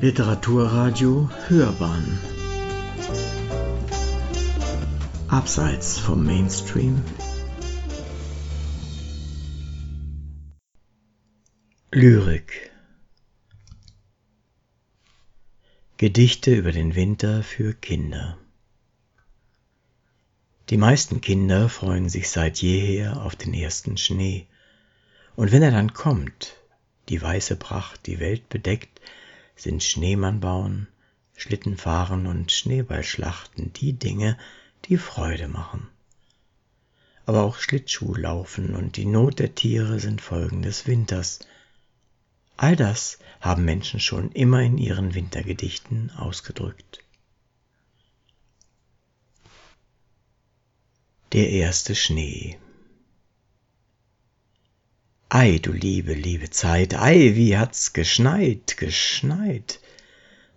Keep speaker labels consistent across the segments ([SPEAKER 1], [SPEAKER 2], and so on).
[SPEAKER 1] Literaturradio Hörbahn. Abseits vom Mainstream. Lyrik. Gedichte über den Winter für Kinder. Die meisten Kinder freuen sich seit jeher auf den ersten Schnee, und wenn er dann kommt, die weiße Pracht die Welt bedeckt, sind Schneemann bauen, Schlitten fahren und Schneeballschlachten die Dinge, die Freude machen. Aber auch Schlittschuh laufen und die Not der Tiere sind Folgen des Winters. All das haben Menschen schon immer in ihren Wintergedichten ausgedrückt. Der erste Schnee Ei, du liebe, liebe Zeit, ei, wie hat's geschneit, geschneit.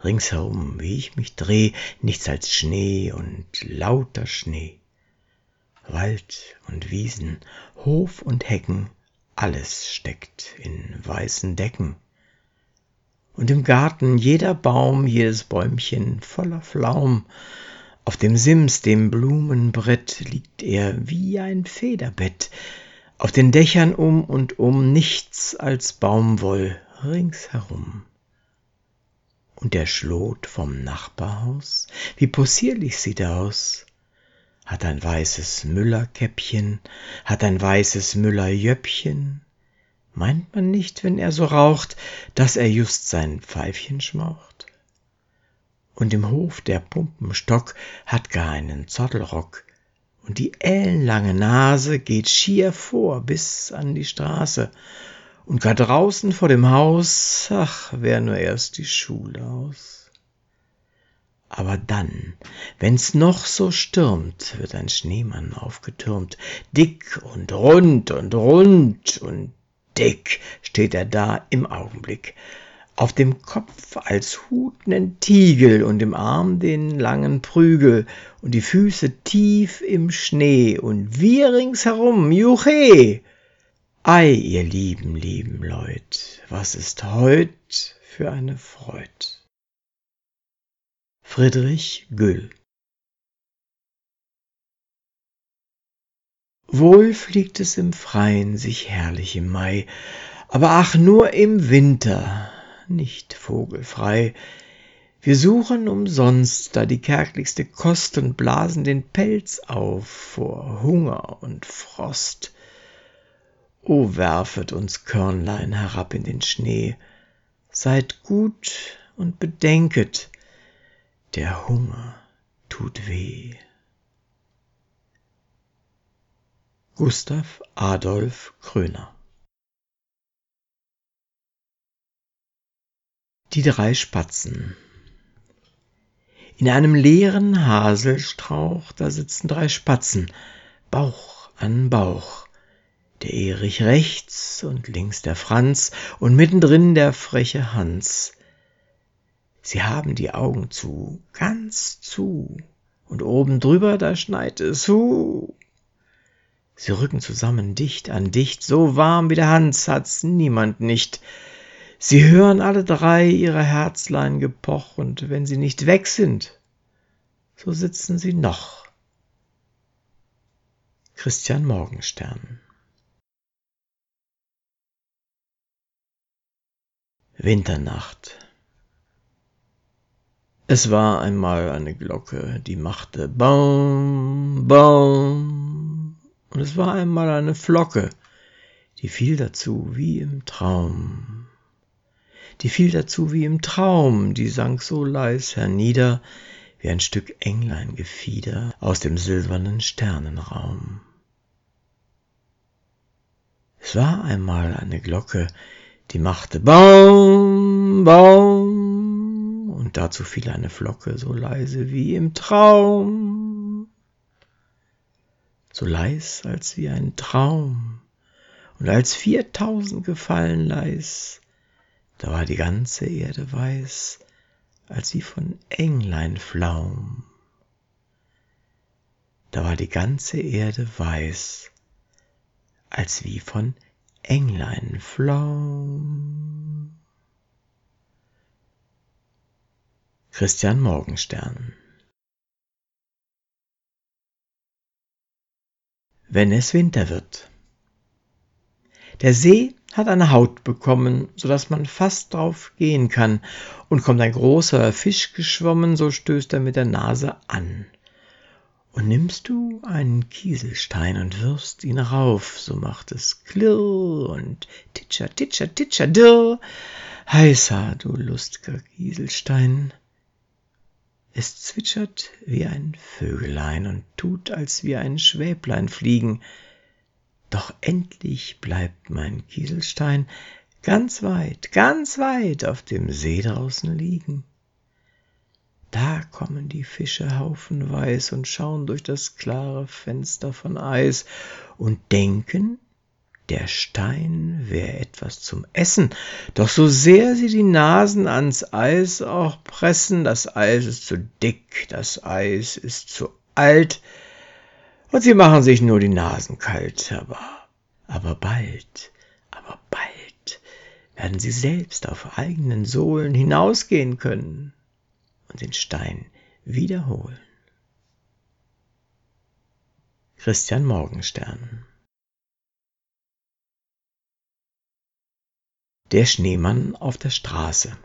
[SPEAKER 1] Ringsherum, wie ich mich dreh, nichts als Schnee und lauter Schnee. Wald und Wiesen, Hof und Hecken, alles steckt in weißen Decken. Und im Garten jeder Baum, jedes Bäumchen voller Flaum, auf dem Sims, dem Blumenbrett, liegt er wie ein Federbett, auf den Dächern um und um nichts als Baumwoll ringsherum. Und der Schlot vom Nachbarhaus, wie possierlich sieht er aus, hat ein weißes Müllerkäppchen, hat ein weißes Müllerjöppchen. Meint man nicht, wenn er so raucht, dass er just sein Pfeifchen schmaucht? Und im Hof der Pumpenstock hat gar einen Zottelrock, und die ellenlange Nase geht schier vor bis an die Straße, und gar draußen vor dem Haus, ach, wär nur erst die Schule aus. Aber dann, wenn's noch so stürmt, wird ein Schneemann aufgetürmt, dick und rund und rund und dick steht er da im Augenblick, auf dem Kopf als Hut nen Tiegel und im Arm den langen Prügel und die Füße tief im Schnee und wir ringsherum, juche! Ei, ihr lieben, lieben Leut, was ist heut für eine Freud? Friedrich Güll Wohl fliegt es im Freien sich herrlich im Mai, aber ach nur im Winter, nicht vogelfrei. Wir suchen umsonst da die kärglichste Kost und blasen den Pelz auf vor Hunger und Frost. O werfet uns Körnlein herab in den Schnee, seid gut und bedenket, der Hunger tut weh. Gustav Adolf Kröner Die drei Spatzen. In einem leeren Haselstrauch, da sitzen drei Spatzen, Bauch an Bauch, der Erich rechts und links der Franz und mittendrin der freche Hans. Sie haben die Augen zu, ganz zu, und oben drüber, da schneit es, hu. Sie rücken zusammen dicht an dicht, so warm wie der Hans hat's niemand nicht, Sie hören alle drei ihre Herzlein gepoch, und wenn sie nicht weg sind, so sitzen sie noch. Christian Morgenstern. Winternacht. Es war einmal eine Glocke, die machte Baum, Baum, und es war einmal eine Flocke, die fiel dazu wie im Traum die fiel dazu wie im Traum, die sank so leis hernieder, wie ein Stück Engleingefieder aus dem silbernen Sternenraum. Es war einmal eine Glocke, die machte Baum, Baum, und dazu fiel eine Flocke so leise wie im Traum, so leis als wie ein Traum, und als viertausend gefallen leis, da war die ganze Erde weiß, als wie von Englein Flaum. Da war die ganze Erde weiß, als wie von Englein Flaum. Christian Morgenstern Wenn es Winter wird. Der See hat eine Haut bekommen, so dass man fast drauf gehen kann, und kommt ein großer Fisch geschwommen, so stößt er mit der Nase an. Und nimmst du einen Kieselstein und wirfst ihn rauf, so macht es klirr und titscher, titscher, titscher, dirr. Heißer, du lustiger Kieselstein. Es zwitschert wie ein Vögelein und tut, als wie ein Schwäblein fliegen. Doch endlich bleibt mein Kieselstein ganz weit, ganz weit auf dem See draußen liegen. Da kommen die Fische haufenweis und schauen durch das klare Fenster von Eis und denken, der Stein wäre etwas zum Essen, doch so sehr sie die Nasen ans Eis auch pressen, das Eis ist zu dick, das Eis ist zu alt, und sie machen sich nur die Nasen kalt, aber, aber bald, aber bald werden sie selbst auf eigenen Sohlen hinausgehen können und den Stein wiederholen. Christian Morgenstern Der Schneemann auf der Straße.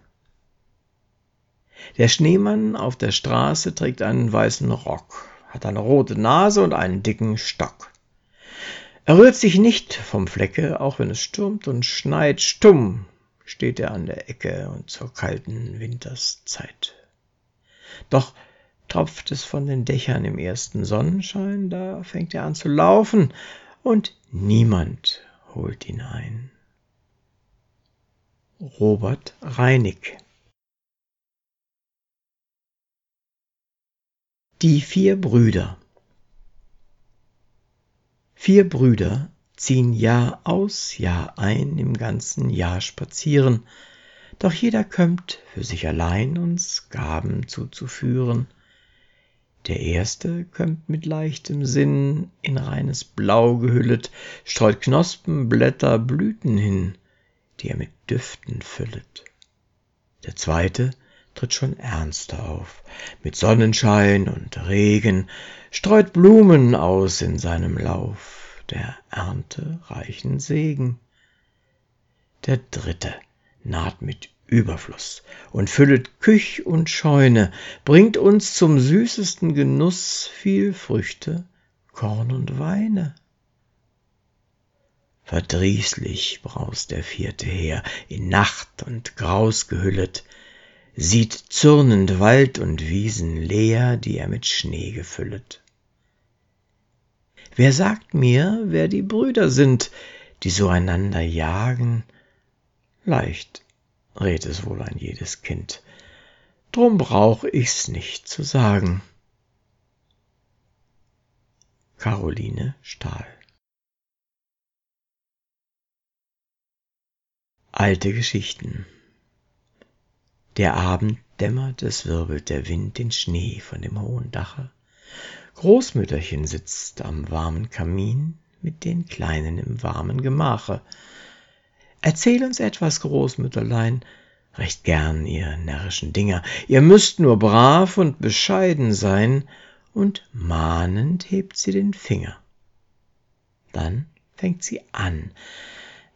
[SPEAKER 1] Der Schneemann auf der Straße trägt einen weißen Rock, hat eine rote Nase und einen dicken Stock. Er rührt sich nicht vom Flecke, auch wenn es stürmt und schneit. Stumm steht er an der Ecke und zur kalten Winterszeit. Doch tropft es von den Dächern im ersten Sonnenschein, da fängt er an zu laufen und niemand holt ihn ein. Robert Reinig Die vier Brüder Vier Brüder ziehen Jahr aus, Jahr ein im ganzen Jahr spazieren, doch jeder kömmt für sich allein uns Gaben zuzuführen. Der erste kömmt mit leichtem Sinn, in reines Blau gehüllet, streut Knospen, Blätter, Blüten hin, die er mit Düften füllet. Der zweite tritt schon ernster auf, mit Sonnenschein und Regen, streut Blumen aus in seinem Lauf, der Ernte reichen Segen. Der dritte naht mit Überfluss und füllet Küch und Scheune, bringt uns zum süßesten Genuss viel Früchte, Korn und Weine. Verdrießlich braust der vierte her, in Nacht und Graus gehüllet, sieht zürnend Wald und Wiesen leer, die er mit Schnee gefüllet. Wer sagt mir, wer die Brüder sind, die so einander jagen? Leicht rät es wohl ein jedes Kind, drum brauch ich's nicht zu sagen. Caroline Stahl Alte Geschichten Der Abend dämmert, es wirbelt der Wind den Schnee von dem hohen Dache. Großmütterchen sitzt am warmen Kamin mit den Kleinen im warmen Gemache. Erzähl uns etwas, Großmütterlein, recht gern, ihr närrischen Dinger. Ihr müsst nur brav und bescheiden sein, und mahnend hebt sie den Finger. Dann fängt sie an,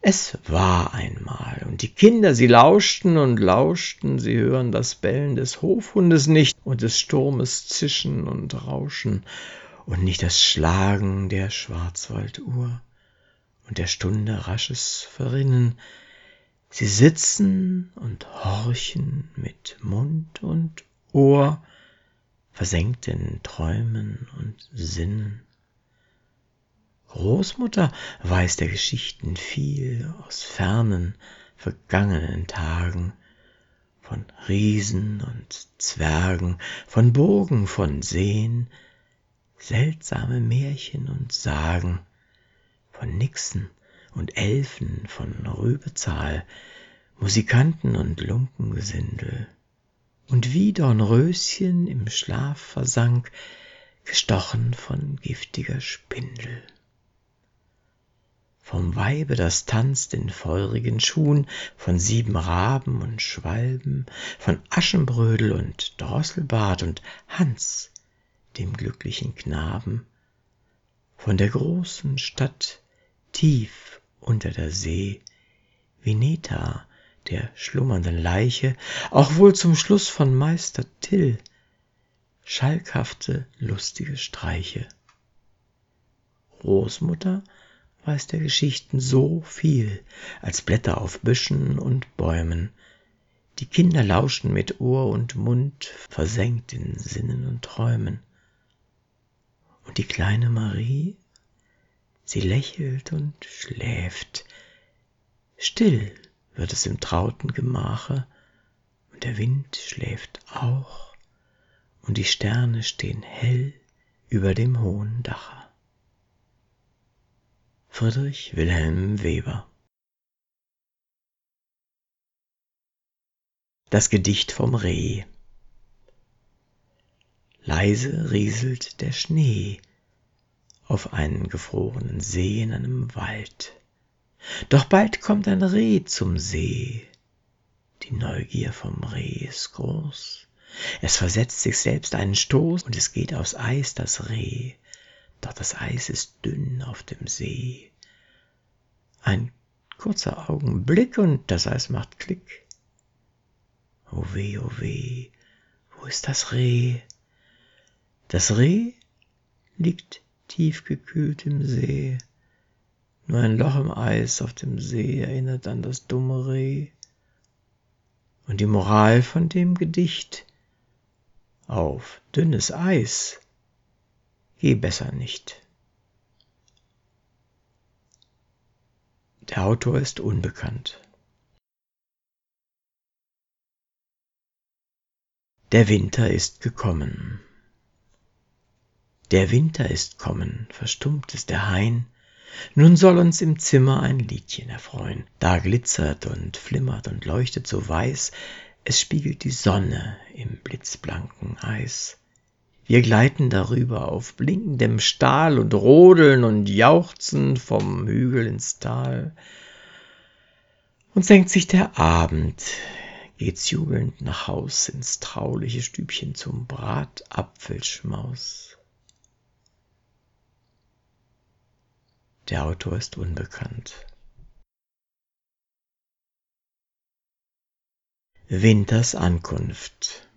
[SPEAKER 1] es war einmal, und die Kinder, sie lauschten und lauschten, sie hören das Bellen des Hofhundes nicht und des Sturmes Zischen und Rauschen und nicht das Schlagen der Schwarzwalduhr und der Stunde rasches Verrinnen. Sie sitzen und horchen mit Mund und Ohr, versenkt in Träumen und Sinnen. Großmutter weiß der Geschichten viel aus fernen, vergangenen Tagen, von Riesen und Zwergen, von Burgen, von Seen, seltsame Märchen und Sagen, von Nixen und Elfen, von Rübezahl, Musikanten und Lunkengesindel, und wie Dornröschen im Schlaf versank, gestochen von giftiger Spindel. Vom Weibe, das tanzt in feurigen Schuhen, von sieben Raben und Schwalben, von Aschenbrödel und Drosselbart und Hans, dem glücklichen Knaben, von der großen Stadt tief unter der See, Vineta, der schlummernden Leiche, auch wohl zum Schluss von Meister Till, schalkhafte, lustige Streiche. Großmutter weiß der Geschichten so viel, als Blätter auf Büschen und Bäumen. Die Kinder lauschen mit Ohr und Mund, versenkt in Sinnen und Träumen. Und die kleine Marie, sie lächelt und schläft. Still wird es im trauten Gemache, und der Wind schläft auch, und die Sterne stehen hell über dem hohen Dache. Friedrich Wilhelm Weber Das Gedicht vom Reh Leise rieselt der Schnee auf einen gefrorenen See in einem Wald. Doch bald kommt ein Reh zum See. Die Neugier vom Reh ist groß. Es versetzt sich selbst einen Stoß und es geht aufs Eis das Reh. Doch das Eis ist dünn auf dem See. Ein kurzer Augenblick und das Eis macht Klick. Oh weh, oh weh, wo ist das Reh? Das Reh liegt tief gekühlt im See. Nur ein Loch im Eis auf dem See erinnert an das dumme Reh. Und die Moral von dem Gedicht auf dünnes Eis geh besser nicht. Der Autor ist unbekannt. Der Winter ist gekommen. Der Winter ist kommen, verstummt ist der Hain, nun soll uns im Zimmer ein Liedchen erfreuen. Da glitzert und flimmert und leuchtet so weiß, es spiegelt die Sonne im blitzblanken Eis. Wir gleiten darüber auf blinkendem Stahl und rodeln und jauchzen vom Hügel ins Tal. Und senkt sich der Abend, geht's jubelnd nach Haus ins trauliche Stübchen zum Bratapfelschmaus. Der Autor ist unbekannt. Winters Ankunft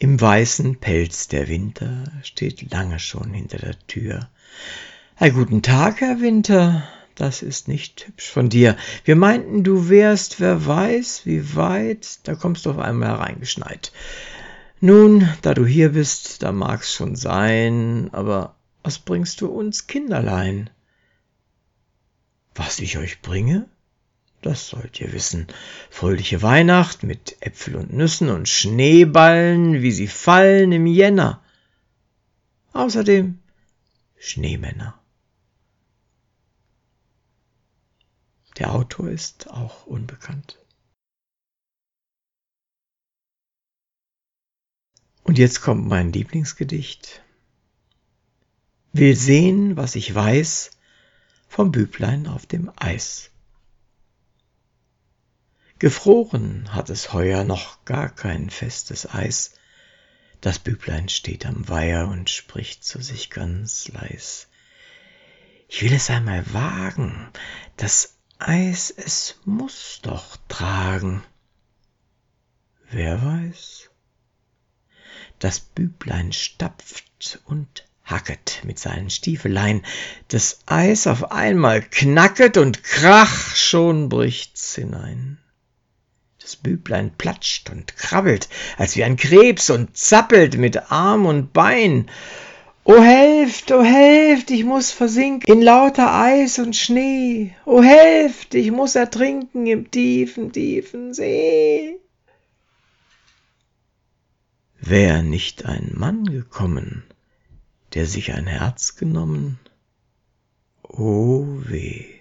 [SPEAKER 1] im weißen Pelz der Winter steht lange schon hinter der Tür. Ein guten Tag, Herr Winter, das ist nicht hübsch von dir. Wir meinten, du wärst, wer weiß, wie weit, da kommst du auf einmal hereingeschneit. Nun, da du hier bist, da mag's schon sein, aber was bringst du uns Kinderlein? Was ich euch bringe? Das sollt ihr wissen. Fröhliche Weihnacht mit Äpfel und Nüssen und Schneeballen, wie sie fallen im Jänner. Außerdem Schneemänner. Der Autor ist auch unbekannt. Und jetzt kommt mein Lieblingsgedicht. Will sehen, was ich weiß vom Büblein auf dem Eis. Gefroren hat es heuer noch gar kein festes Eis. Das Büblein steht am Weiher und spricht zu sich ganz leis. Ich will es einmal wagen, das Eis, es muss doch tragen. Wer weiß? Das Büblein stapft und hacket mit seinen Stiefelein, das Eis auf einmal knacket und krach, schon bricht's hinein. Das Büblein platscht und krabbelt, als wie ein Krebs und zappelt mit Arm und Bein. O helft, o helft, ich muss versinken in lauter Eis und Schnee. O helft, ich muss ertrinken im tiefen, tiefen See. Wär nicht ein Mann gekommen, der sich ein Herz genommen, o weh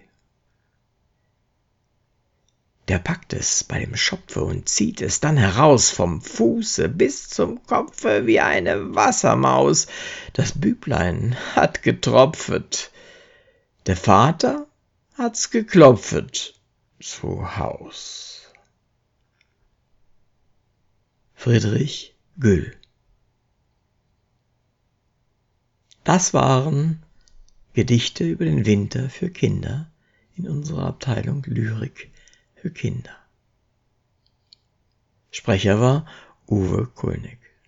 [SPEAKER 1] der packt es bei dem Schopfe und zieht es dann heraus vom Fuße bis zum Kopfe wie eine Wassermaus. Das Büblein hat getropfet. Der Vater hat's geklopfet zu Haus. Friedrich Güll Das waren Gedichte über den Winter für Kinder in unserer Abteilung Lyrik für Kinder. Sprecher war Uwe Kulnig.